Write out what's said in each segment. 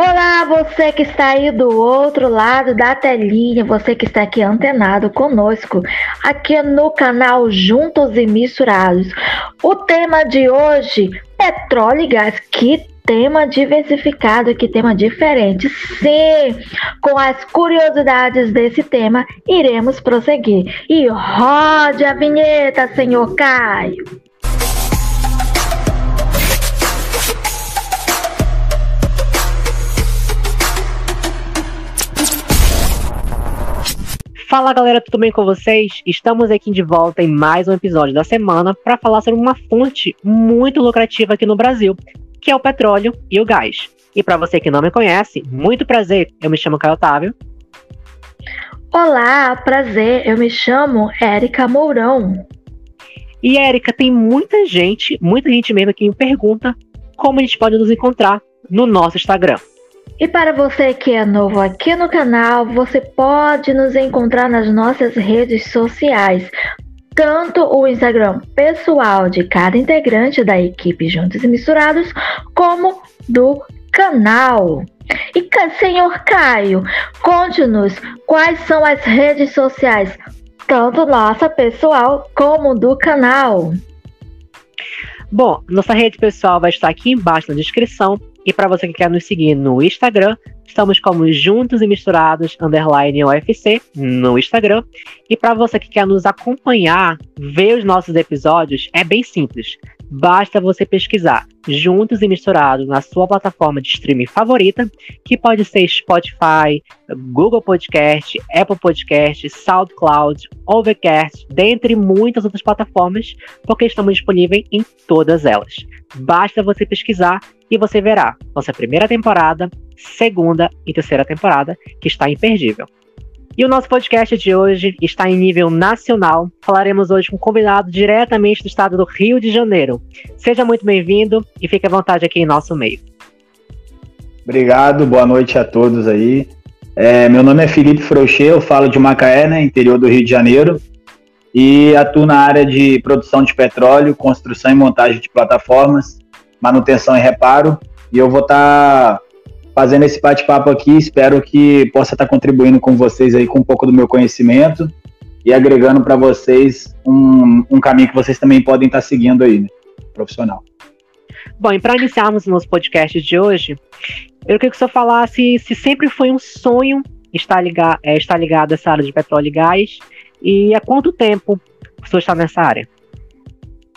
Olá, você que está aí do outro lado da telinha, você que está aqui antenado conosco, aqui no canal Juntos e Misturados. O tema de hoje, petróleo e gás. Que tema diversificado, que tema diferente. Sim, com as curiosidades desse tema, iremos prosseguir. E rode a vinheta, senhor Caio. Fala galera, tudo bem com vocês? Estamos aqui de volta em mais um episódio da semana para falar sobre uma fonte muito lucrativa aqui no Brasil, que é o petróleo e o gás. E para você que não me conhece, muito prazer, eu me chamo Caio Otávio. Olá, prazer, eu me chamo Érica Mourão. E Érica, tem muita gente, muita gente mesmo que me pergunta como a gente pode nos encontrar no nosso Instagram. E para você que é novo aqui no canal, você pode nos encontrar nas nossas redes sociais, tanto o Instagram pessoal de cada integrante da equipe Juntos e Misturados, como do canal. E senhor Caio, conte-nos quais são as redes sociais, tanto nossa pessoal como do canal. Bom, nossa rede pessoal vai estar aqui embaixo na descrição e para você que quer nos seguir no Instagram, estamos como Juntos e Misturados underline UFC no Instagram. E para você que quer nos acompanhar, ver os nossos episódios, é bem simples. Basta você pesquisar Juntos e Misturados na sua plataforma de streaming favorita, que pode ser Spotify, Google Podcast, Apple Podcast, SoundCloud, Overcast, dentre muitas outras plataformas, porque estamos disponíveis em todas elas. Basta você pesquisar e você verá nossa primeira temporada, segunda e terceira temporada, que está imperdível. E o nosso podcast de hoje está em nível nacional. Falaremos hoje com um convidado diretamente do estado do Rio de Janeiro. Seja muito bem-vindo e fique à vontade aqui em nosso meio. Obrigado, boa noite a todos aí. É, meu nome é Felipe Frouxê, eu falo de Macaé, né, interior do Rio de Janeiro, e atuo na área de produção de petróleo, construção e montagem de plataformas, manutenção e reparo. E eu vou estar tá fazendo esse bate-papo aqui. Espero que possa estar contribuindo com vocês aí com um pouco do meu conhecimento e agregando para vocês um, um, caminho que vocês também podem estar seguindo aí, né? profissional. Bom, e para iniciarmos o nosso podcast de hoje, eu queria que o senhor falasse se sempre foi um sonho estar ligado, é, estar ligado a essa área de petróleo e gás e há quanto tempo o senhor está nessa área?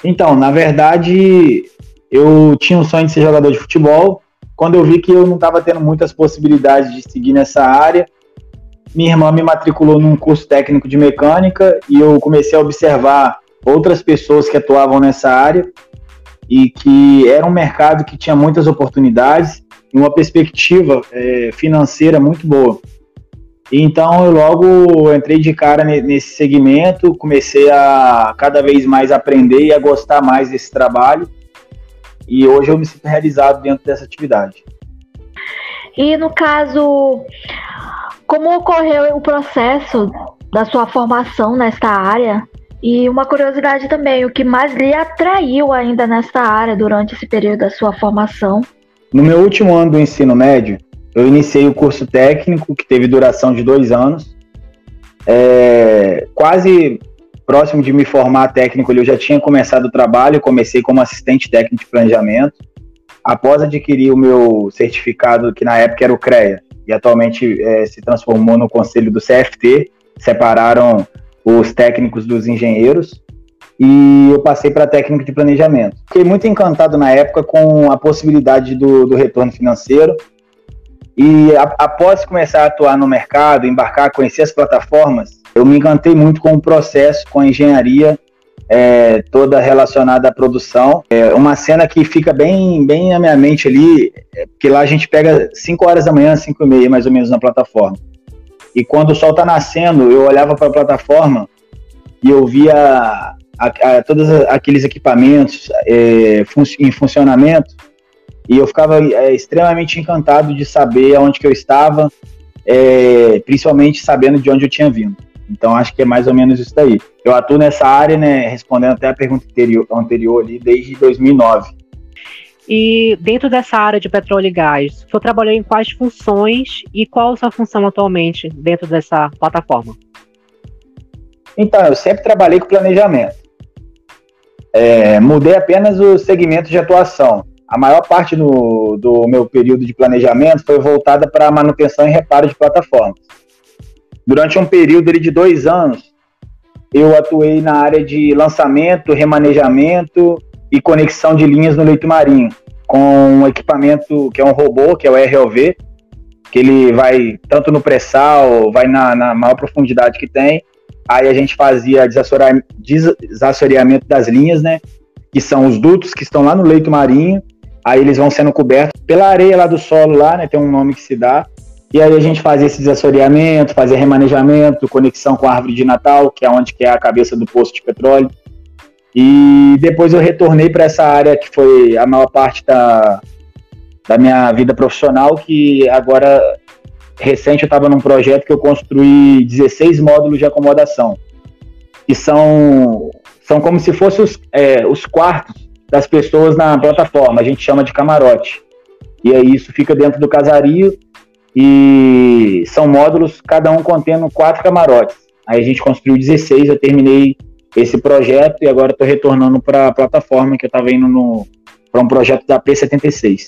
Então, na verdade, eu tinha um sonho de ser jogador de futebol, quando eu vi que eu não estava tendo muitas possibilidades de seguir nessa área, minha irmã me matriculou num curso técnico de mecânica e eu comecei a observar outras pessoas que atuavam nessa área e que era um mercado que tinha muitas oportunidades e uma perspectiva é, financeira muito boa. Então eu logo entrei de cara nesse segmento, comecei a cada vez mais aprender e a gostar mais desse trabalho e hoje eu me sinto realizado dentro dessa atividade. E no caso, como ocorreu o processo da sua formação nesta área? E uma curiosidade também, o que mais lhe atraiu ainda nesta área durante esse período da sua formação? No meu último ano do ensino médio, eu iniciei o curso técnico, que teve duração de dois anos. É, quase próximo de me formar técnico, eu já tinha começado o trabalho, comecei como assistente técnico de planejamento. Após adquirir o meu certificado, que na época era o CREA, e atualmente é, se transformou no conselho do CFT, separaram os técnicos dos engenheiros, e eu passei para técnico de planejamento. Fiquei muito encantado na época com a possibilidade do, do retorno financeiro, e a, após começar a atuar no mercado, embarcar, conhecer as plataformas, eu me encantei muito com o processo, com a engenharia é, toda relacionada à produção. É uma cena que fica bem, bem na minha mente ali, é, porque lá a gente pega 5 horas da manhã, 5 e meia mais ou menos na plataforma. E quando o sol está nascendo, eu olhava para a plataforma e eu via a, a, todos aqueles equipamentos é, fun em funcionamento e eu ficava é, extremamente encantado de saber aonde que eu estava, é, principalmente sabendo de onde eu tinha vindo. Então acho que é mais ou menos isso daí. Eu atuo nessa área, né, respondendo até a pergunta anterior, anterior ali, desde 2009. E dentro dessa área de petróleo e gás, você trabalhou em quais funções e qual a sua função atualmente dentro dessa plataforma? Então, eu sempre trabalhei com planejamento. É, mudei apenas o segmento de atuação. A maior parte do, do meu período de planejamento foi voltada para manutenção e reparo de plataformas. Durante um período de dois anos, eu atuei na área de lançamento, remanejamento e conexão de linhas no leito marinho, com um equipamento que é um robô, que é o ROV, que ele vai tanto no pré-sal, vai na, na, maior profundidade que tem. Aí a gente fazia desassoreamento das linhas, né? Que são os dutos que estão lá no leito marinho. Aí eles vão sendo cobertos pela areia lá do solo, lá, né? Tem um nome que se dá. E aí a gente fazia esse desassoreamento, fazia remanejamento, conexão com a árvore de Natal, que é onde que é a cabeça do poço de petróleo. E depois eu retornei para essa área que foi a maior parte da, da minha vida profissional, que agora, recente, eu estava num projeto que eu construí 16 módulos de acomodação, que são, são como se fossem os, é, os quartos das pessoas na plataforma, a gente chama de camarote. E aí isso fica dentro do casario e são módulos, cada um contendo quatro camarotes. Aí a gente construiu 16, eu terminei esse projeto e agora estou retornando para a plataforma que eu estava indo para um projeto da P76.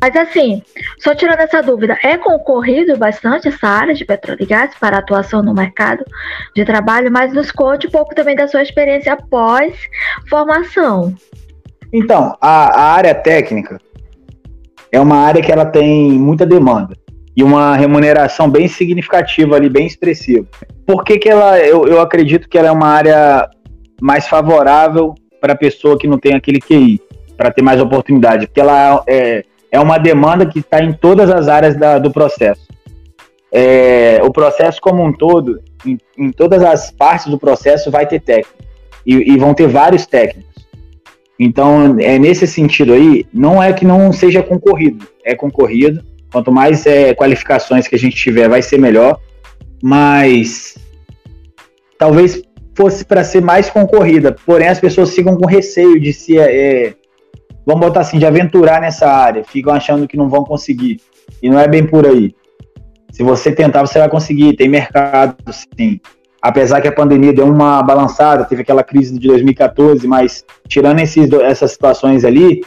Mas assim, só tirando essa dúvida, é concorrido bastante essa área de petróleo e gás para atuação no mercado de trabalho, mas nos conte um pouco também da sua experiência após formação. Então, a, a área técnica é uma área que ela tem muita demanda e uma remuneração bem significativa ali, bem expressiva. Por que, que ela, eu, eu acredito que ela é uma área mais favorável para a pessoa que não tem aquele QI, para ter mais oportunidade? Porque ela é, é uma demanda que está em todas as áreas da, do processo. É, o processo como um todo, em, em, todas as partes do processo, vai ter técnico. E, e vão ter vários técnicos. Então, é nesse sentido aí, não é que não seja concorrido, é concorrido, Quanto mais é, qualificações que a gente tiver, vai ser melhor. Mas talvez fosse para ser mais concorrida. Porém, as pessoas ficam com receio de se. É, vamos botar assim, de aventurar nessa área. Ficam achando que não vão conseguir. E não é bem por aí. Se você tentar, você vai conseguir. Tem mercado, sim. Apesar que a pandemia deu uma balançada, teve aquela crise de 2014, mas tirando esses, essas situações ali,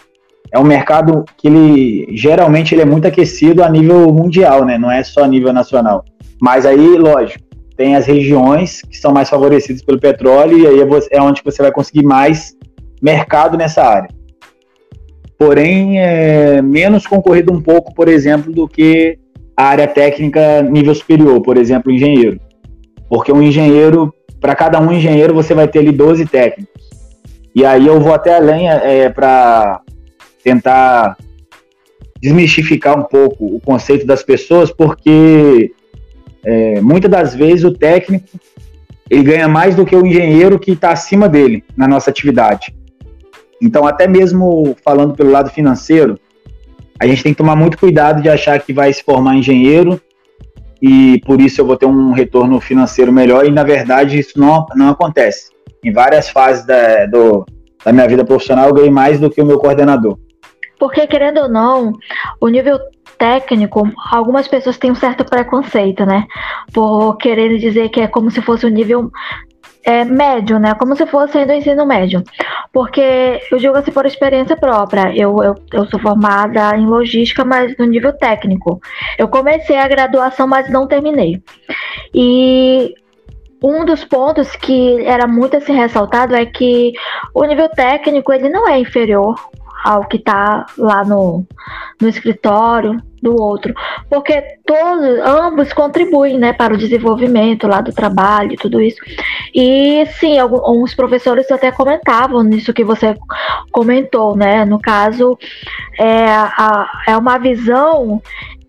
é um mercado que ele geralmente ele é muito aquecido a nível mundial, né? Não é só a nível nacional. Mas aí, lógico, tem as regiões que são mais favorecidas pelo petróleo e aí é, é onde você vai conseguir mais mercado nessa área. Porém, é menos concorrido um pouco, por exemplo, do que a área técnica nível superior, por exemplo, engenheiro. Porque um engenheiro, para cada um engenheiro, você vai ter ali 12 técnicos. E aí eu vou até além é, para tentar desmistificar um pouco o conceito das pessoas, porque é, muitas das vezes o técnico ele ganha mais do que o engenheiro que está acima dele na nossa atividade. Então, até mesmo falando pelo lado financeiro, a gente tem que tomar muito cuidado de achar que vai se formar engenheiro e por isso eu vou ter um retorno financeiro melhor, e na verdade isso não, não acontece. Em várias fases da, do, da minha vida profissional, eu ganhei mais do que o meu coordenador. Porque, querendo ou não, o nível técnico, algumas pessoas têm um certo preconceito, né? Por querer dizer que é como se fosse um nível é, médio, né? Como se fosse do ensino médio. Porque eu digo assim por experiência própria. Eu, eu, eu sou formada em logística, mas no nível técnico. Eu comecei a graduação, mas não terminei. E um dos pontos que era muito assim ressaltado é que o nível técnico ele não é inferior ao que está lá no, no escritório do outro, porque todos, ambos contribuem, né, para o desenvolvimento lá do trabalho e tudo isso. E sim, alguns professores até comentavam nisso que você comentou, né? No caso, é, a, é uma visão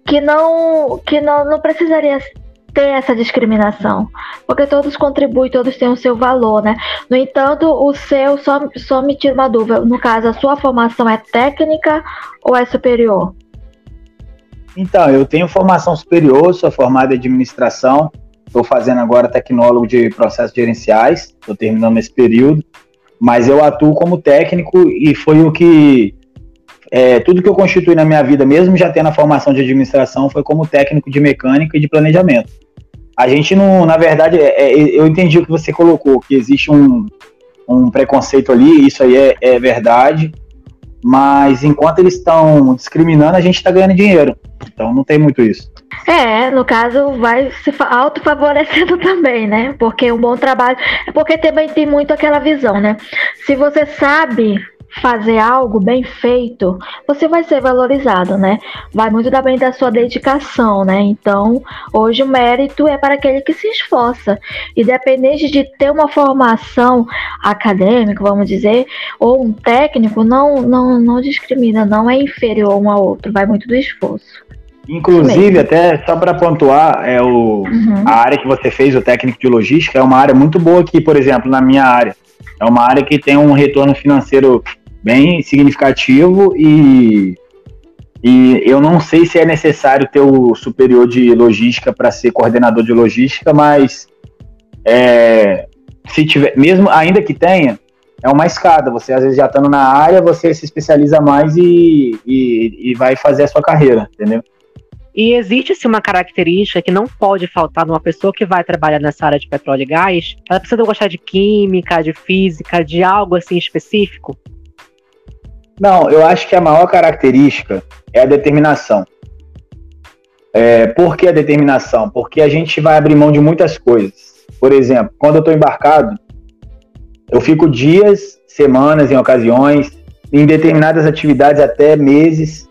que não que não, não precisaria ter essa discriminação, porque todos contribuem, todos têm o seu valor, né? No entanto, o seu só, só me tira uma dúvida. No caso, a sua formação é técnica ou é superior? Então, eu tenho formação superior, sou formado em administração, estou fazendo agora tecnólogo de processos gerenciais, estou terminando esse período, mas eu atuo como técnico e foi o que é, tudo que eu constituí na minha vida, mesmo já tendo a formação de administração, foi como técnico de mecânica e de planejamento. A gente não, na verdade, é, é, eu entendi o que você colocou, que existe um, um preconceito ali, isso aí é, é verdade, mas enquanto eles estão discriminando, a gente está ganhando dinheiro. Então não tem muito isso. É, no caso, vai se autofavorecendo também, né? Porque um bom trabalho. É porque também tem muito aquela visão, né? Se você sabe fazer algo bem feito, você vai ser valorizado, né? Vai muito também da sua dedicação, né? Então, hoje o mérito é para aquele que se esforça. Independente de ter uma formação acadêmica, vamos dizer, ou um técnico, não, não, não discrimina, não é inferior um ao outro, vai muito do esforço. Inclusive, até só para pontuar, é o, uhum. a área que você fez, o técnico de logística, é uma área muito boa aqui, por exemplo, na minha área. É uma área que tem um retorno financeiro bem significativo e, e eu não sei se é necessário ter o superior de logística para ser coordenador de logística, mas é, se tiver, mesmo ainda que tenha, é uma escada. Você às vezes já estando na área, você se especializa mais e, e, e vai fazer a sua carreira, entendeu? E existe-se uma característica que não pode faltar numa pessoa que vai trabalhar nessa área de petróleo e gás. Ela precisa gostar de química, de física, de algo assim específico? Não, eu acho que a maior característica é a determinação. É, por que a determinação? Porque a gente vai abrir mão de muitas coisas. Por exemplo, quando eu estou embarcado, eu fico dias, semanas, em ocasiões, em determinadas atividades até meses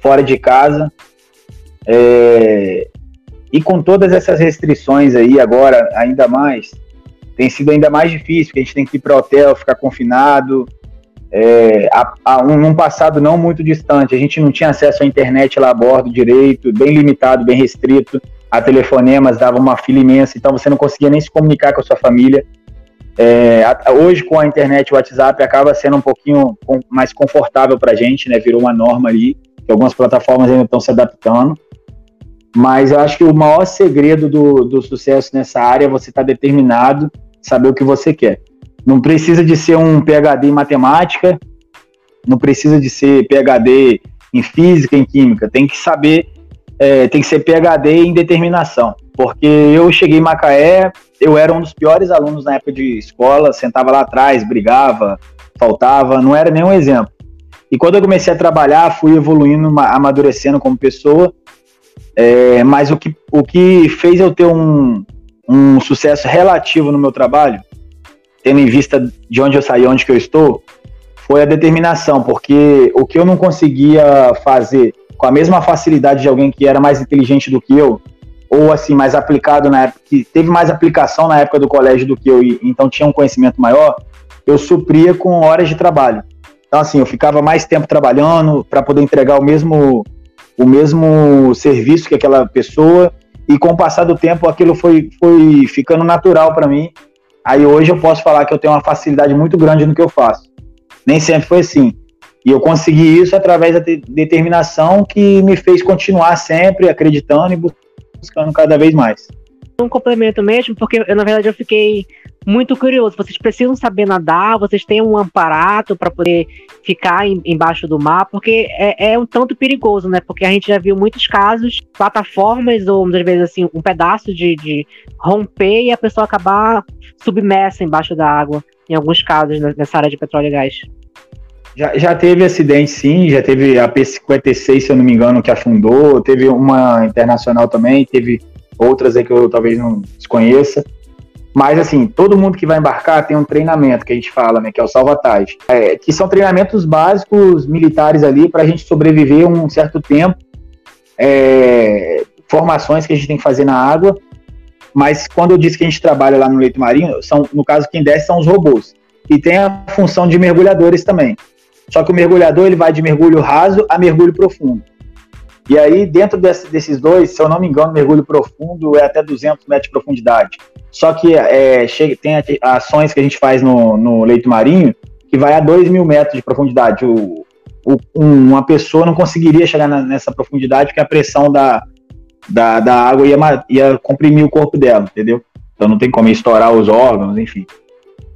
fora de casa, é, e com todas essas restrições aí agora, ainda mais, tem sido ainda mais difícil, porque a gente tem que ir para hotel, ficar confinado. É, a, a, um, num passado não muito distante, a gente não tinha acesso à internet lá a bordo direito, bem limitado, bem restrito. A telefonemas dava uma fila imensa, então você não conseguia nem se comunicar com a sua família. É, a, hoje, com a internet o WhatsApp, acaba sendo um pouquinho com, mais confortável para a gente, né? Virou uma norma ali, que algumas plataformas ainda estão se adaptando. Mas eu acho que o maior segredo do, do sucesso nessa área é você estar tá determinado, saber o que você quer. Não precisa de ser um PhD em matemática, não precisa de ser PhD em física, em química. Tem que saber, é, tem que ser PhD em determinação. Porque eu cheguei em Macaé, eu era um dos piores alunos na época de escola, sentava lá atrás, brigava, faltava, não era nenhum exemplo. E quando eu comecei a trabalhar, fui evoluindo, amadurecendo como pessoa é, mas o que, o que fez eu ter um, um sucesso relativo no meu trabalho, tendo em vista de onde eu saí, onde que eu estou, foi a determinação, porque o que eu não conseguia fazer com a mesma facilidade de alguém que era mais inteligente do que eu, ou assim, mais aplicado na época, que teve mais aplicação na época do colégio do que eu, e então tinha um conhecimento maior, eu supria com horas de trabalho. Então, assim, eu ficava mais tempo trabalhando para poder entregar o mesmo o mesmo serviço que aquela pessoa e com o passar do tempo aquilo foi, foi ficando natural para mim. Aí hoje eu posso falar que eu tenho uma facilidade muito grande no que eu faço. Nem sempre foi assim. E eu consegui isso através da determinação que me fez continuar sempre acreditando e buscando cada vez mais um complemento mesmo, porque eu, na verdade eu fiquei muito curioso. Vocês precisam saber nadar, vocês têm um aparato para poder ficar em, embaixo do mar, porque é, é, um tanto perigoso, né? Porque a gente já viu muitos casos, plataformas ou muitas vezes assim, um pedaço de, de romper e a pessoa acabar submersa embaixo da água, em alguns casos nessa área de petróleo e gás. Já, já teve acidente, sim, já teve a P-56, se eu não me engano, que afundou, teve uma internacional também, teve outras aí que eu talvez não desconheça. Mas, assim, todo mundo que vai embarcar tem um treinamento que a gente fala, né, que é o salvatagem, é, que são treinamentos básicos militares ali para a gente sobreviver um certo tempo, é, formações que a gente tem que fazer na água. Mas quando eu disse que a gente trabalha lá no leito marinho, são, no caso, quem desce são os robôs. E tem a função de mergulhadores também. Só que o mergulhador ele vai de mergulho raso a mergulho profundo. E aí, dentro desse, desses dois, se eu não me engano, mergulho profundo é até 200 metros de profundidade. Só que é, chega, tem ações que a gente faz no, no leito marinho que vai a 2 mil metros de profundidade. O, o, uma pessoa não conseguiria chegar na, nessa profundidade porque a pressão da, da, da água ia, ia comprimir o corpo dela, entendeu? Então não tem como estourar os órgãos, enfim.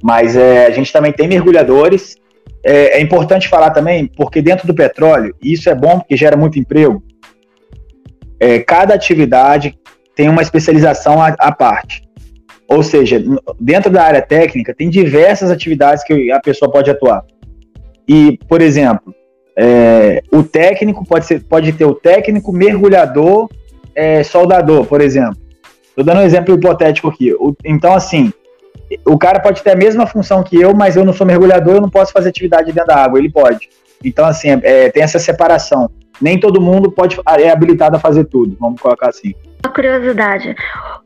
Mas é, a gente também tem mergulhadores é, é, importante falar também, porque dentro do petróleo, e isso é bom porque gera muito emprego, é, cada atividade tem uma especialização à, parte. Ou seja, dentro da área técnica, tem diversas atividades que a pessoa pode atuar. E, por exemplo, é, o técnico pode, ser, pode ter o técnico mergulhador é, soldador, por exemplo. Estou dando um exemplo hipotético aqui. O, então, assim, o cara pode ter a mesma função que eu, mas eu não sou mergulhador, eu não posso fazer atividade dentro da água. Ele pode. Então, assim, é, é, tem essa separação. Nem todo mundo pode é habilitado a fazer tudo, vamos colocar assim. Uma curiosidade.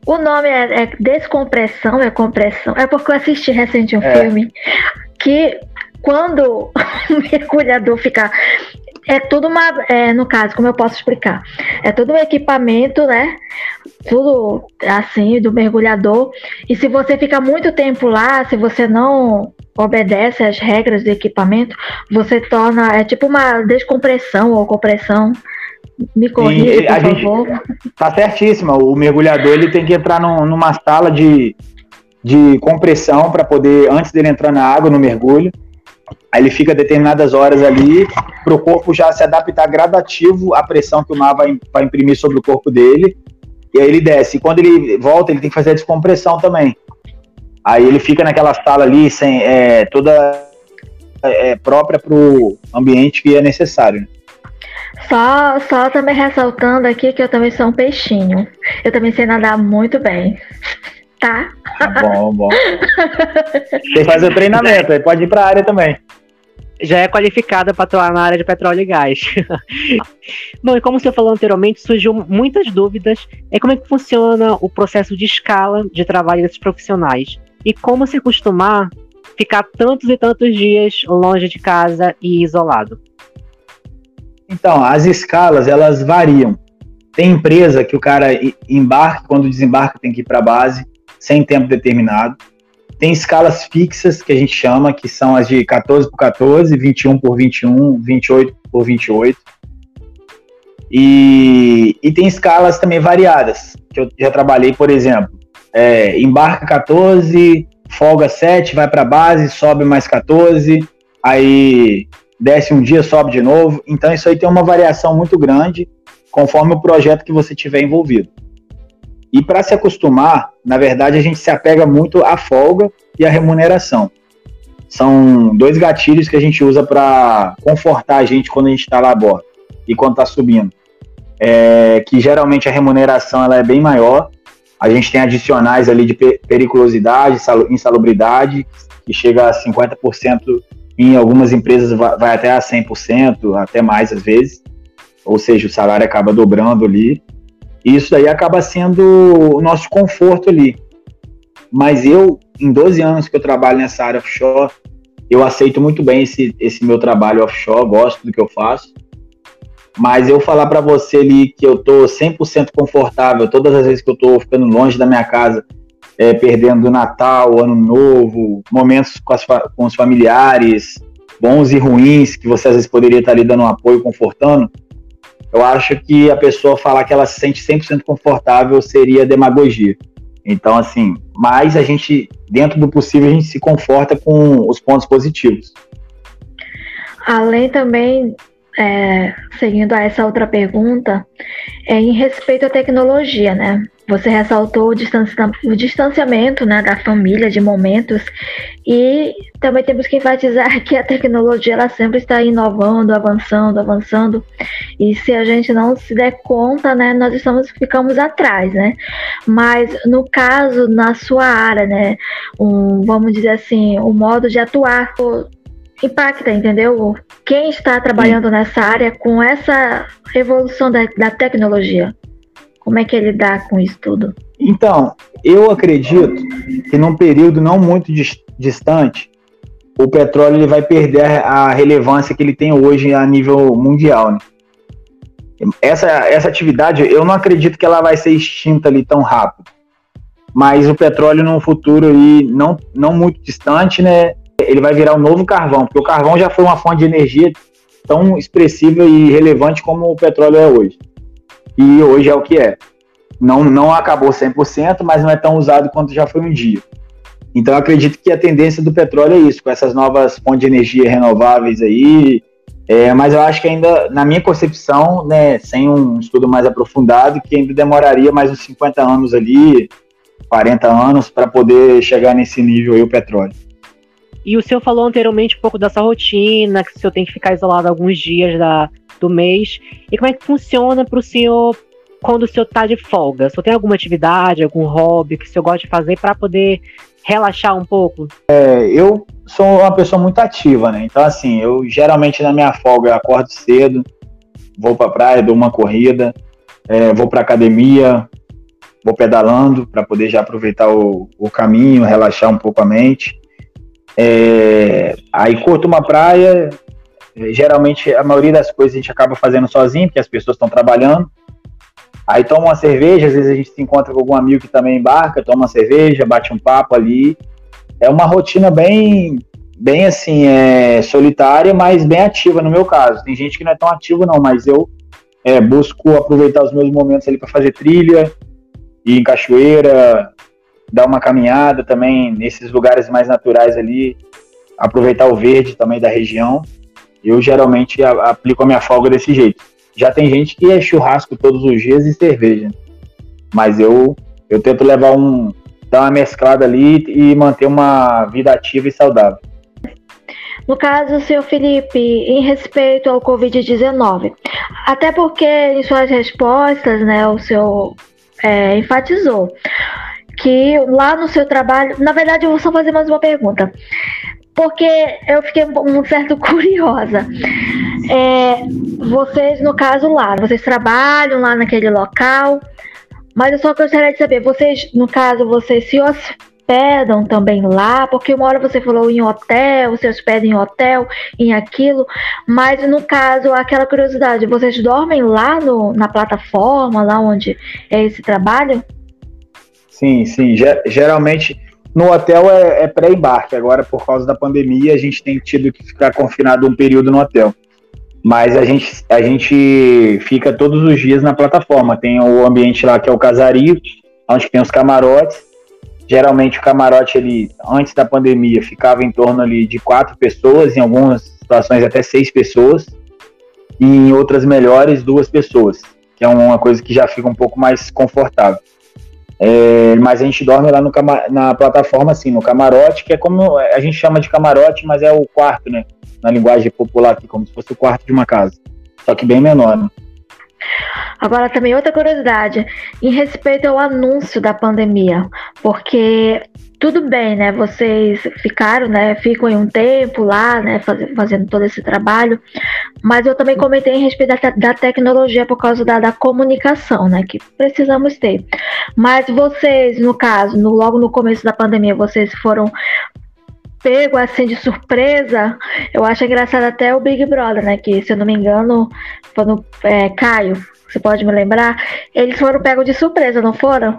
O nome é, é descompressão, é compressão. É porque eu assisti recente um é. filme que quando o mergulhador fica é tudo uma, é, no caso, como eu posso explicar, é todo um equipamento, né? Tudo assim do mergulhador. E se você fica muito tempo lá, se você não obedece às regras do equipamento, você torna é tipo uma descompressão ou compressão. Me corrija, por favor. Gente, tá certíssima. O mergulhador ele tem que entrar num, numa sala de, de compressão para poder antes dele entrar na água no mergulho Aí ele fica determinadas horas ali para o corpo já se adaptar gradativo à pressão que o mar vai, vai imprimir sobre o corpo dele. E aí ele desce. E quando ele volta, ele tem que fazer a descompressão também. Aí ele fica naquela sala ali, sem, é, toda é, própria para o ambiente que é necessário. Né? Só, só também ressaltando aqui que eu também sou um peixinho. Eu também sei nadar muito bem tá? Bom, bom. Você faz o treinamento, aí pode ir para a área também. Já é qualificada para atuar na área de petróleo e gás. bom, e como você falou anteriormente, surgiu muitas dúvidas. É como é que funciona o processo de escala de trabalho desses profissionais e como se acostumar ficar tantos e tantos dias longe de casa e isolado. Então, as escalas elas variam. Tem empresa que o cara embarca, quando desembarca tem que ir para a base sem tempo determinado. Tem escalas fixas que a gente chama, que são as de 14 por 14, 21 por 21, 28 por 28. E, e tem escalas também variadas, que eu já trabalhei, por exemplo, é, embarca 14, folga 7, vai para base, sobe mais 14, aí desce um dia, sobe de novo. Então isso aí tem uma variação muito grande conforme o projeto que você tiver envolvido. E para se acostumar, na verdade, a gente se apega muito à folga e à remuneração. São dois gatilhos que a gente usa para confortar a gente quando a gente está lá a bordo e quando está subindo. É, que geralmente a remuneração ela é bem maior. A gente tem adicionais ali de periculosidade, insalubridade, que chega a 50%, em algumas empresas vai até a 100%, até mais às vezes. Ou seja, o salário acaba dobrando ali. E isso aí acaba sendo o nosso conforto ali. Mas eu, em 12 anos que eu trabalho nessa área offshore, eu aceito muito bem esse, esse meu trabalho offshore, gosto do que eu faço. Mas eu falar para você ali que eu tô 100% confortável todas as vezes que eu tô ficando longe da minha casa, é, perdendo Natal, Ano Novo, momentos com, as, com os familiares, bons e ruins, que você às vezes poderia estar ali dando um apoio, confortando, eu acho que a pessoa falar que ela se sente 100% confortável seria demagogia. Então, assim, mas a gente, dentro do possível, a gente se conforta com os pontos positivos. Além também é, seguindo a essa outra pergunta, é em respeito à tecnologia, né? Você ressaltou o, o distanciamento né, da família, de momentos, e também temos que enfatizar que a tecnologia ela sempre está inovando, avançando, avançando, e se a gente não se der conta, né, nós estamos ficamos atrás, né? Mas no caso, na sua área, né, um, vamos dizer assim, o modo de atuar impacta, entendeu? Quem está trabalhando Sim. nessa área com essa evolução da, da tecnologia? Como é que ele dá com isso tudo? Então, eu acredito que num período não muito distante, o petróleo ele vai perder a relevância que ele tem hoje a nível mundial. Né? Essa, essa atividade, eu não acredito que ela vai ser extinta ali tão rápido. Mas o petróleo no futuro aí, não, não muito distante, né, ele vai virar um novo carvão, porque o carvão já foi uma fonte de energia tão expressiva e relevante como o petróleo é hoje. E hoje é o que é. Não, não acabou 100%, mas não é tão usado quanto já foi um dia. Então, acredito que a tendência do petróleo é isso, com essas novas fontes de energia renováveis aí. É, mas eu acho que ainda, na minha concepção, né, sem um estudo mais aprofundado, que ainda demoraria mais uns 50 anos ali, 40 anos, para poder chegar nesse nível aí o petróleo. E o senhor falou anteriormente um pouco dessa rotina, que o senhor tem que ficar isolado alguns dias da, do mês. E como é que funciona para o senhor quando o senhor está de folga? O senhor tem alguma atividade, algum hobby que o senhor gosta de fazer para poder relaxar um pouco? É, eu sou uma pessoa muito ativa, né? Então, assim, eu geralmente na minha folga eu acordo cedo, vou para praia, dou uma corrida, é, vou para academia, vou pedalando para poder já aproveitar o, o, caminho, relaxar um pouco a mente. É, aí curto uma praia, geralmente a maioria das coisas a gente acaba fazendo sozinho, porque as pessoas estão trabalhando. Aí toma uma cerveja, às vezes a gente se encontra com algum amigo que também embarca, toma uma cerveja, bate um papo ali. É uma rotina bem, bem assim, é, solitária, mas bem ativa no meu caso. Tem gente que não é tão ativo não, mas eu é, busco aproveitar os meus momentos ali para fazer trilha, ir em cachoeira, dar uma caminhada também nesses lugares mais naturais ali, aproveitar o verde também da região. Eu geralmente aplico a minha folga desse jeito. Já tem gente que é churrasco todos os dias e cerveja. Mas eu, eu tento levar um. dar uma mesclada ali e manter uma vida ativa e saudável. No caso, senhor Felipe, em respeito ao Covid-19, até porque em suas respostas, né, o senhor é, enfatizou que lá no seu trabalho, na verdade, eu vou só fazer mais uma pergunta, porque eu fiquei um certo curiosa. É, vocês, no caso lá, vocês trabalham lá naquele local, mas eu só gostaria de saber, vocês, no caso, vocês se hospedam também lá? Porque uma hora você falou em hotel, você hospeda em hotel, em aquilo, mas no caso, aquela curiosidade, vocês dormem lá no, na plataforma, lá onde é esse trabalho? Sim, sim. Geralmente no hotel é, é pré-embarque. Agora, por causa da pandemia, a gente tem tido que ficar confinado um período no hotel mas a gente, a gente fica todos os dias na plataforma. Tem o ambiente lá que é o casario, onde tem os camarotes. Geralmente o camarote ele, antes da pandemia, ficava em torno ali de quatro pessoas, em algumas situações até seis pessoas, e em outras melhores, duas pessoas, que é uma coisa que já fica um pouco mais confortável. É, mas a gente dorme lá no, na plataforma, assim, no camarote, que é como a gente chama de camarote, mas é o quarto, né? na linguagem popular aqui, como se fosse o quarto de uma casa, só que bem menor. Né? Agora também outra curiosidade em respeito ao anúncio da pandemia, porque tudo bem, né? Vocês ficaram, né? Ficam em um tempo lá, né? Faz, fazendo todo esse trabalho, mas eu também comentei em respeito da, da tecnologia por causa da, da, comunicação, né? Que precisamos ter. Mas vocês, no caso, no, logo no começo da pandemia, vocês foram pego assim de surpresa, eu acho engraçado até o Big Brother, né? Que se eu não me engano, quando é, Caio, você pode me lembrar, eles foram pegos de surpresa, não foram?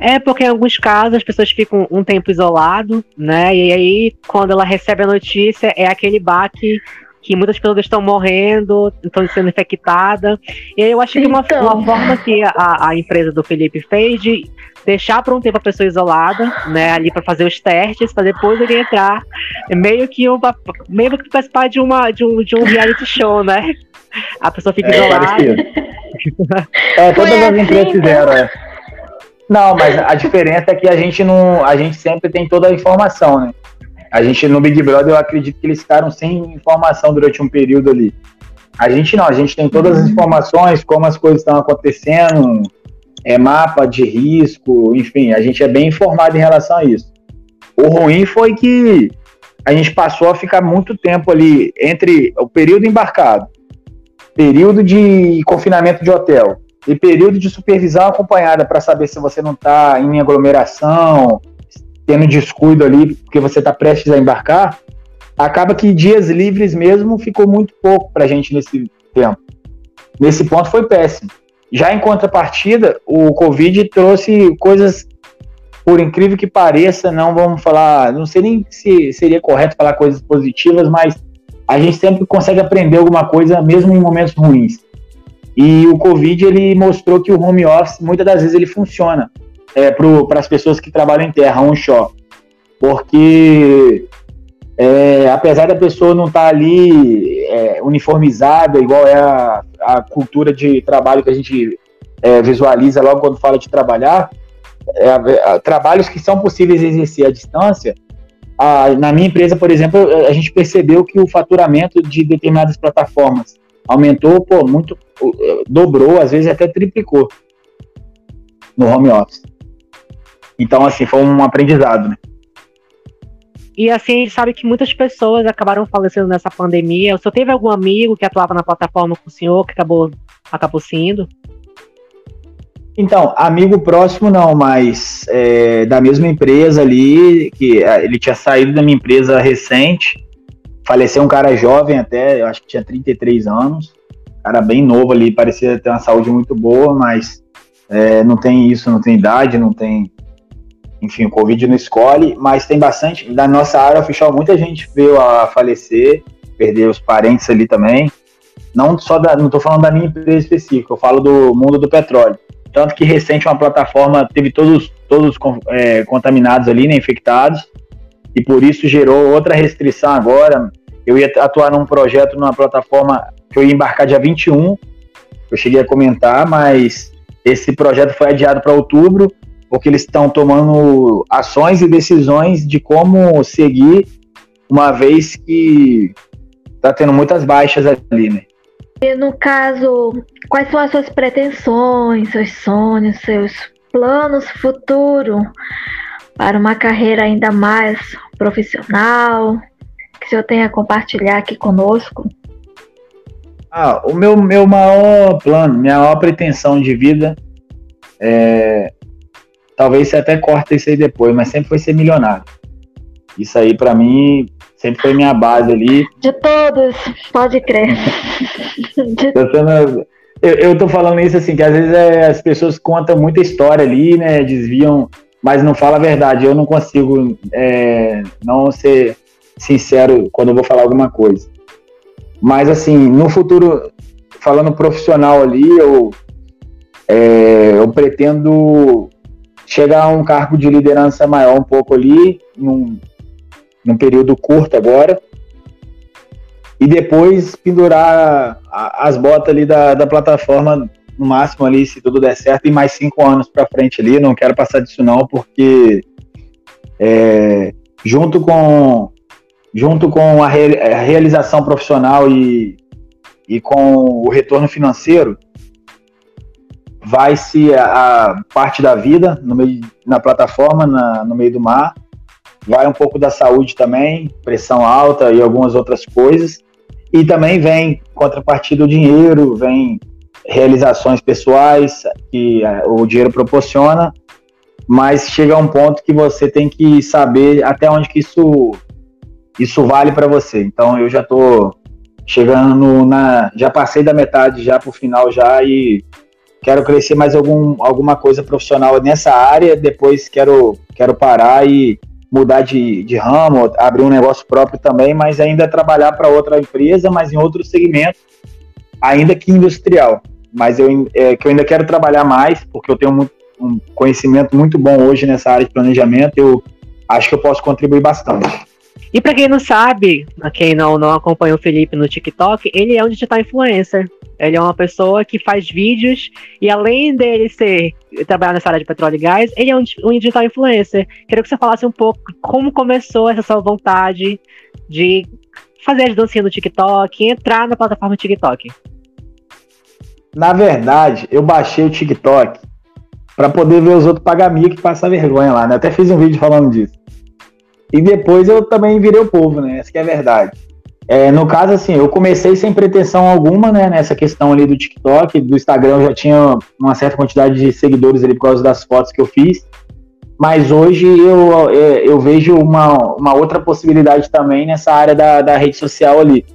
É porque em alguns casos as pessoas ficam um tempo isolado, né? E aí quando ela recebe a notícia é aquele baque que muitas pessoas estão morrendo, estão sendo infectadas. E aí eu acho que uma, então. uma forma que a, a empresa do Felipe fez de deixar por um tempo a pessoa isolada, né, ali para fazer os testes, para depois ele entrar, meio que uma, meio que participar de uma de um, de um reality show, né? A pessoa fica é, isolada. é, todas as empresas fizeram, é. Não, mas a diferença é que a gente não, a gente sempre tem toda a informação, né? A gente no Big Brother eu acredito que eles ficaram sem informação durante um período ali. A gente não, a gente tem todas as informações, como as coisas estão acontecendo, é, mapa de risco, enfim, a gente é bem informado em relação a isso. O ruim foi que a gente passou a ficar muito tempo ali entre o período embarcado, período de confinamento de hotel e período de supervisão acompanhada para saber se você não está em aglomeração, tendo descuido ali porque você está prestes a embarcar. Acaba que dias livres mesmo ficou muito pouco para a gente nesse tempo. Nesse ponto foi péssimo. Já em contrapartida, o Covid trouxe coisas, por incrível que pareça, não vamos falar, não sei nem se seria correto falar coisas positivas, mas a gente sempre consegue aprender alguma coisa, mesmo em momentos ruins. E o Covid ele mostrou que o home office muitas das vezes ele funciona. É, para as pessoas que trabalham em terra, shop. Porque é, apesar da pessoa não estar tá ali é, uniformizada, igual é a, a, cultura de trabalho que a gente é, visualiza logo quando fala de trabalhar, é, trabalhos que são possíveis exercer à distância, a, na minha empresa, por exemplo, a gente percebeu que o faturamento de determinadas plataformas aumentou, pô, muito, dobrou, às vezes até triplicou no home office. Então, assim, foi um aprendizado, né? E assim, a gente sabe que muitas pessoas acabaram falecendo nessa pandemia. O senhor teve algum amigo que atuava na plataforma com o senhor que acabou, acabou sendo? Então, amigo próximo não, mas é, da mesma empresa ali, que é, ele tinha saído da minha empresa recente, faleceu um cara jovem até, eu acho que tinha 33 anos, cara bem novo ali, parecia ter uma saúde muito boa, mas é, não tem isso, não tem idade, não tem enfim, o Covid não escolhe, mas tem bastante, da nossa área oficial, muita gente veio a falecer, perder os parentes ali também. Não só da, não estou falando da minha empresa específica, eu falo do mundo do petróleo. Tanto que recente uma plataforma teve todos, todos é, contaminados ali, né, infectados, e por isso gerou outra restrição agora. Eu ia atuar num projeto numa plataforma que eu ia embarcar dia 21, eu cheguei a comentar, mas esse projeto foi adiado para outubro porque eles estão tomando ações e decisões de como seguir, uma vez que está tendo muitas baixas ali, né? E no caso, quais são as suas pretensões, seus sonhos, seus planos futuro para uma carreira ainda mais profissional que o senhor tenha a compartilhar aqui conosco? Ah, o meu, meu maior plano, minha maior pretensão de vida é talvez você até corta isso aí depois, mas sempre foi ser milionário. Isso aí, para mim, sempre foi minha base ali. De todos, pode crer. De... Eu, eu tô falando isso assim, que às vezes é, as pessoas contam muita história ali, né? Desviam, mas não fala a verdade. Eu não consigo é, não ser sincero quando eu vou falar alguma coisa. Mas assim, no futuro, falando profissional ali, eu, é, eu pretendo chegar a um cargo de liderança maior um pouco ali, num, num período curto agora, e depois pendurar a, as botas ali da, da plataforma no máximo ali, se tudo der certo, e mais cinco anos para frente ali, não quero passar disso não, porque é, junto com junto com a, re, a realização profissional e, e com o retorno financeiro, vai-se a, parte da vida no meio, na plataforma, na, no meio do mar, vai um pouco da saúde também, pressão alta e algumas outras coisas, e também vem contrapartida o dinheiro, vem realizações pessoais que é, o dinheiro proporciona, mas chega um ponto que você tem que saber até onde que isso isso vale para você. Então eu já estou chegando na, já passei da metade já para o final já e quero crescer mais algum, alguma coisa profissional nessa área, depois quero, quero parar e mudar de, de ramo, abrir um negócio próprio também, mas ainda trabalhar para outra empresa, mas em outro segmento, ainda que industrial. Mas eu, é, que eu ainda quero trabalhar mais, porque eu tenho muito, um conhecimento muito bom hoje nessa área de planejamento, eu acho que eu posso contribuir bastante. E para quem não sabe, quem não, não acompanha o Felipe no TikTok, ele é um digital influencer. Ele é uma pessoa que faz vídeos e além dele ser trabalhar nessa área de petróleo e gás, ele é um, um digital influencer. Queria que você falasse um pouco como começou essa sua vontade de fazer as dancinhas no TikTok, entrar na plataforma TikTok. Na verdade, eu baixei o TikTok para poder ver os outros pagar mico e passar vergonha lá, né? Até fiz um vídeo falando disso. E depois eu também virei o povo, né? Essa que é a verdade. É, no caso, assim, eu comecei sem pretensão alguma, né, nessa questão ali do TikTok, do Instagram eu já tinha uma certa quantidade de seguidores ali por causa das fotos que eu fiz, mas hoje eu, é, eu vejo uma, uma outra possibilidade também nessa área da, da rede social ali.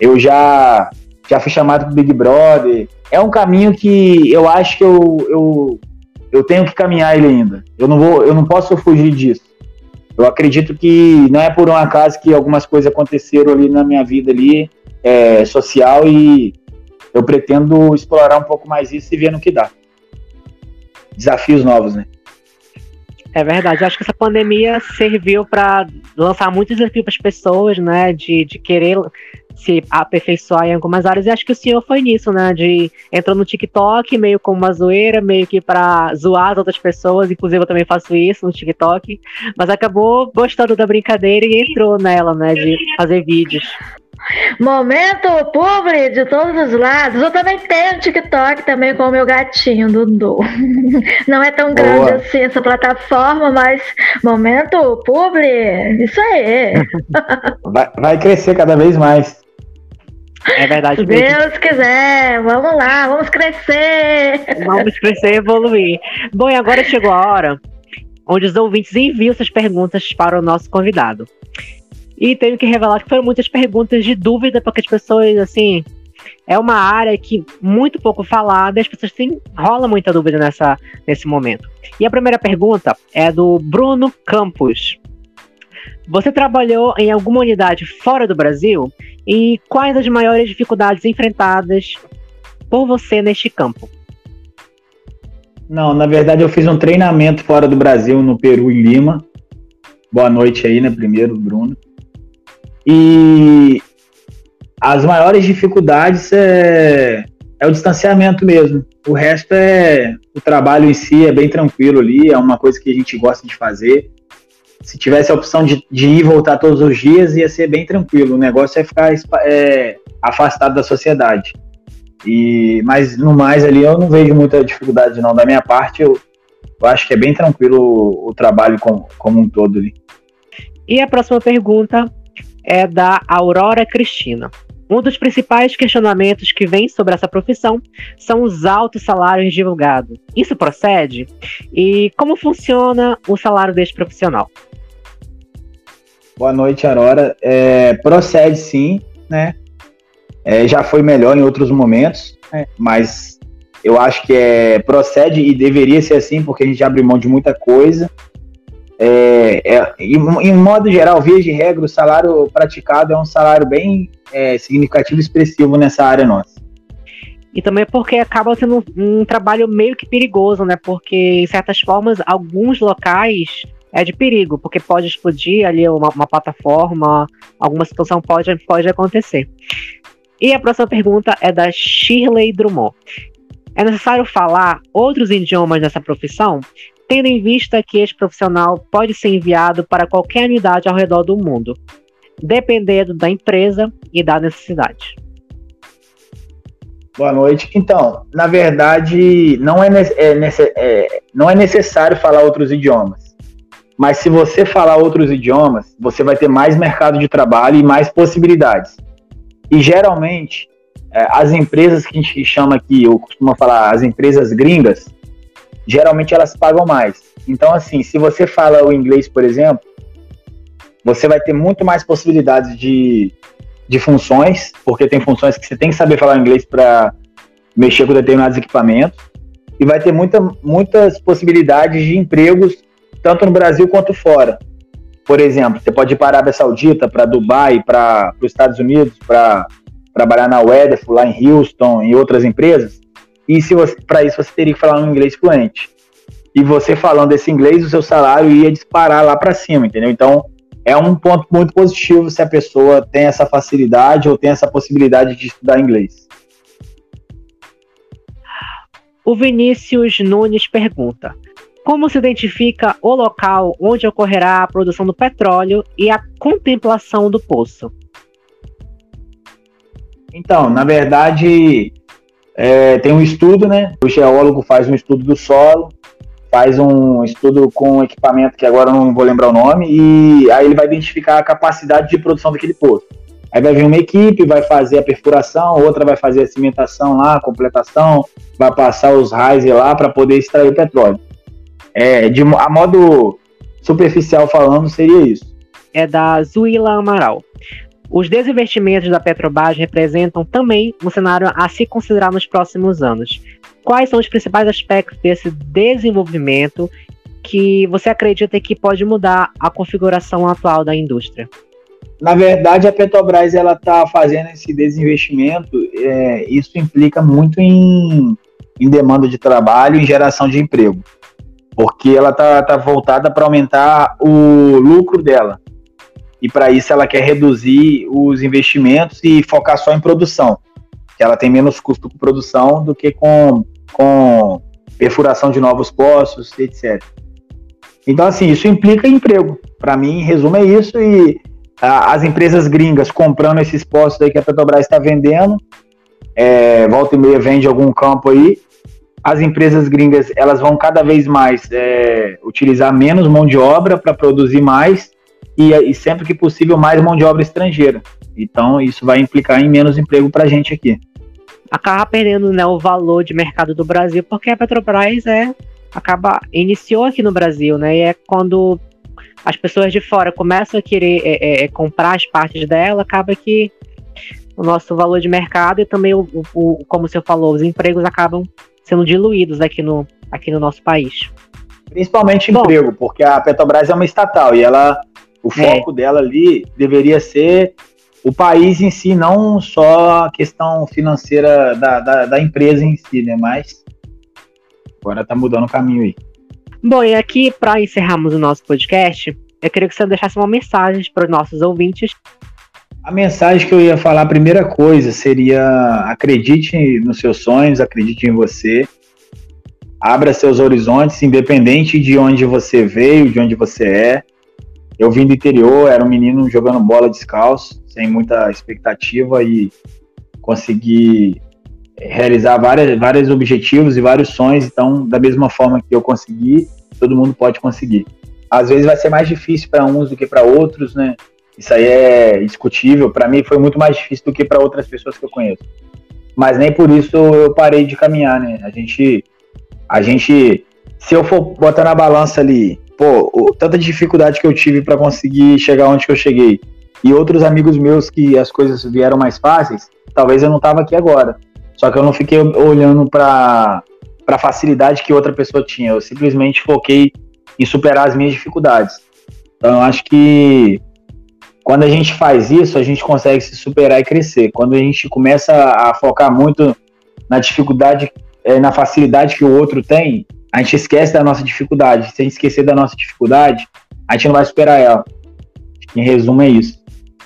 Eu já, já fui chamado pro Big Brother, é um caminho que eu acho que eu, eu, eu tenho que caminhar ele ainda, eu não, vou, eu não posso fugir disso. Eu acredito que não é por um acaso que algumas coisas aconteceram ali na minha vida ali, é, social, e eu pretendo explorar um pouco mais isso e ver no que dá. Desafios novos, né? É verdade, acho que essa pandemia serviu para lançar muitos desafios para as pessoas, né? De, de querer se aperfeiçoar em algumas áreas, e acho que o senhor foi nisso, né? De entrou no TikTok meio como uma zoeira, meio que para zoar as outras pessoas, inclusive eu também faço isso no TikTok, mas acabou gostando da brincadeira e entrou nela, né? De fazer vídeos. Momento publi de todos os lados. Eu também tenho TikTok também com o meu gatinho, Dudu. Não é tão grande Boa. assim essa plataforma, mas momento publi, isso aí. Vai, vai crescer cada vez mais. É verdade. Se Deus quiser, vamos lá, vamos crescer. Vamos crescer e evoluir. Bom, e agora chegou a hora onde os ouvintes enviam suas perguntas para o nosso convidado. E tenho que revelar que foram muitas perguntas de dúvida, porque as pessoas, assim, é uma área que muito pouco falada, as pessoas têm, rola muita dúvida nessa, nesse momento. E a primeira pergunta é do Bruno Campos. Você trabalhou em alguma unidade fora do Brasil? E quais as maiores dificuldades enfrentadas por você neste campo? Não, na verdade eu fiz um treinamento fora do Brasil, no Peru, em Lima. Boa noite aí, né? Primeiro, Bruno. E as maiores dificuldades é, é o distanciamento mesmo. O resto é o trabalho em si é bem tranquilo ali, é uma coisa que a gente gosta de fazer. Se tivesse a opção de, de ir e voltar todos os dias, ia ser bem tranquilo. O negócio é ficar é, afastado da sociedade. E, mas no mais ali eu não vejo muita dificuldade não. Da minha parte, eu, eu acho que é bem tranquilo o, o trabalho com, como um todo ali. E a próxima pergunta é da Aurora Cristina. Um dos principais questionamentos que vem sobre essa profissão são os altos salários divulgados. Isso procede? E como funciona o salário deste profissional? Boa noite, Aurora. É, procede sim, né? É, já foi melhor em outros momentos, né? mas eu acho que é, procede e deveria ser assim, porque a gente abre mão de muita coisa é, é, em, em modo geral, via de regra, o salário praticado é um salário bem é, significativo e expressivo nessa área nossa. E também porque acaba sendo um, um, trabalho meio que perigoso, né? Porque, em certas formas, alguns locais é de perigo, porque pode explodir ali uma, uma plataforma, alguma situação pode, pode acontecer. E a próxima pergunta é da Shirley Drummond. É necessário falar outros idiomas nessa profissão? tendo em vista que este profissional pode ser enviado para qualquer unidade ao redor do mundo, dependendo da empresa e da necessidade. Boa noite. Então, na verdade, não é, é, é, não é necessário falar outros idiomas. Mas se você falar outros idiomas, você vai ter mais mercado de trabalho e mais possibilidades. E geralmente, é, as empresas que a gente chama aqui, eu costumo falar, as empresas gringas, geralmente elas pagam mais. Então, assim, se você fala o inglês, por exemplo, você vai ter muito mais possibilidades de, de funções, porque tem funções que você tem que saber falar inglês para mexer com determinados equipamentos, e vai ter muita, muitas possibilidades de empregos, tanto no Brasil quanto fora. Por exemplo, você pode ir para a Arábia Saudita, para Dubai, para os Estados Unidos, para trabalhar na Weatherford, lá em Houston, e outras empresas, e se para isso você teria que falar um inglês fluente. E você falando esse inglês, o seu salário ia disparar lá para cima, entendeu? Então, é um ponto muito positivo se a pessoa tem essa facilidade ou tem essa possibilidade de estudar inglês. O Vinícius Nunes pergunta: Como se identifica o local onde ocorrerá a produção do petróleo e a contemplação do poço? Então, na verdade, é, tem um estudo, né? O geólogo faz um estudo do solo, faz um estudo com equipamento que agora não vou lembrar o nome, e aí ele vai identificar a capacidade de produção daquele poço. Aí vai vir uma equipe, vai fazer a perfuração, outra vai fazer a cimentação lá, a completação, vai passar os raios lá para poder extrair o petróleo. É, de, a modo superficial falando, seria isso. É da Zuila Amaral. Os desinvestimentos da Petrobras representam também um cenário a se considerar nos próximos anos. Quais são os principais aspectos desse desenvolvimento que você acredita que pode mudar a configuração atual da indústria? Na verdade, a Petrobras ela está fazendo esse desinvestimento. É, isso implica muito em, em demanda de trabalho e geração de emprego. porque ela está tá voltada para aumentar o lucro dela. E para isso ela quer reduzir os investimentos e focar só em produção. Que ela tem menos custo com produção do que com, com perfuração de novos poços, etc. Então, assim, isso implica emprego. Para mim, em resumo, é isso. E a, as empresas gringas comprando esses postos aí que a Petrobras está vendendo, é, volta e meia vende algum campo aí, as empresas gringas elas vão cada vez mais é, utilizar menos mão de obra para produzir mais e, e, sempre que possível mais mão de obra estrangeira. Então isso vai implicar em menos emprego para a gente aqui. Acaba perdendo né, o valor de mercado do Brasil porque a Petrobras é acaba iniciou aqui no Brasil, né? E é quando as pessoas de fora começam a querer é, é, é comprar as partes dela, acaba que o nosso valor de mercado e também o, o, como você falou, os empregos acabam sendo diluídos aqui no, aqui no nosso país. Principalmente Bom, emprego, porque a Petrobras é uma estatal e ela, o é. foco é. dela ali deveria ser o país em si, não só a questão financeira da, da, da empresa em si, né? Mas agora tá mudando o caminho aí. Bom, e aqui, para encerrarmos o nosso podcast, eu queria que você deixasse uma mensagem para os nossos ouvintes a mensagem que eu ia falar, a primeira coisa, seria acredite nos seus sonhos, acredite em você, abra seus horizontes, independente de onde você veio, de onde você é. Eu vim do interior, era um menino jogando bola descalço, sem muita expectativa e consegui realizar várias, vários objetivos e vários sonhos. Então, da mesma forma que eu consegui, todo mundo pode conseguir. Às vezes vai ser mais difícil para uns do que para outros, né? Isso aí é discutível. Para mim foi muito mais difícil do que para outras pessoas que eu conheço. Mas nem por isso eu parei de caminhar, né? A gente, a gente, se eu for botar na balança ali, pô, o, tanta dificuldade que eu tive para conseguir chegar onde que eu cheguei e outros amigos meus que as coisas vieram mais fáceis, talvez eu não tava aqui agora. Só que eu não fiquei olhando para para facilidade que outra pessoa tinha. Eu simplesmente foquei em superar as minhas dificuldades. Então eu acho que quando a gente faz isso, a gente consegue se superar e crescer. Quando a gente começa a focar muito na dificuldade, é, na facilidade que o outro tem, a gente esquece da nossa dificuldade. Se a gente esquecer da nossa dificuldade, a gente não vai superar ela. Em resumo, é isso.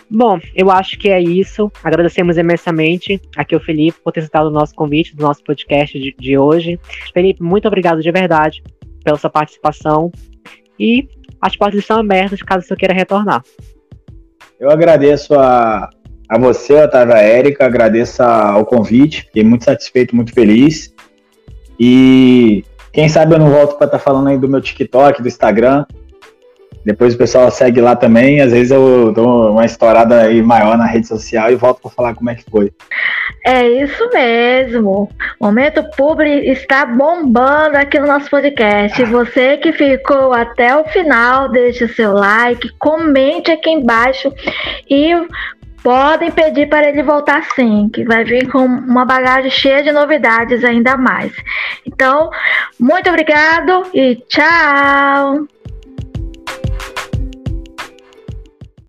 Bom, eu acho que é isso. Agradecemos imensamente aqui ao Felipe por ter citado o nosso convite do nosso podcast de, de hoje. Felipe, muito obrigado de verdade pela sua participação. E as portas estão abertas caso você queira retornar. Eu agradeço a, a você, Otávio Érica, agradeço ao convite, fiquei muito satisfeito, muito feliz. E quem sabe eu não volto para estar tá falando aí do meu TikTok, do Instagram. Depois o pessoal segue lá também. Às vezes eu dou uma estourada aí maior na rede social e volto para falar como é que foi. É isso mesmo. Momento Publi está bombando aqui no nosso podcast. Você que ficou até o final, deixe seu like, comente aqui embaixo e podem pedir para ele voltar sim, que vai vir com uma bagagem cheia de novidades ainda mais. Então, muito obrigado e tchau!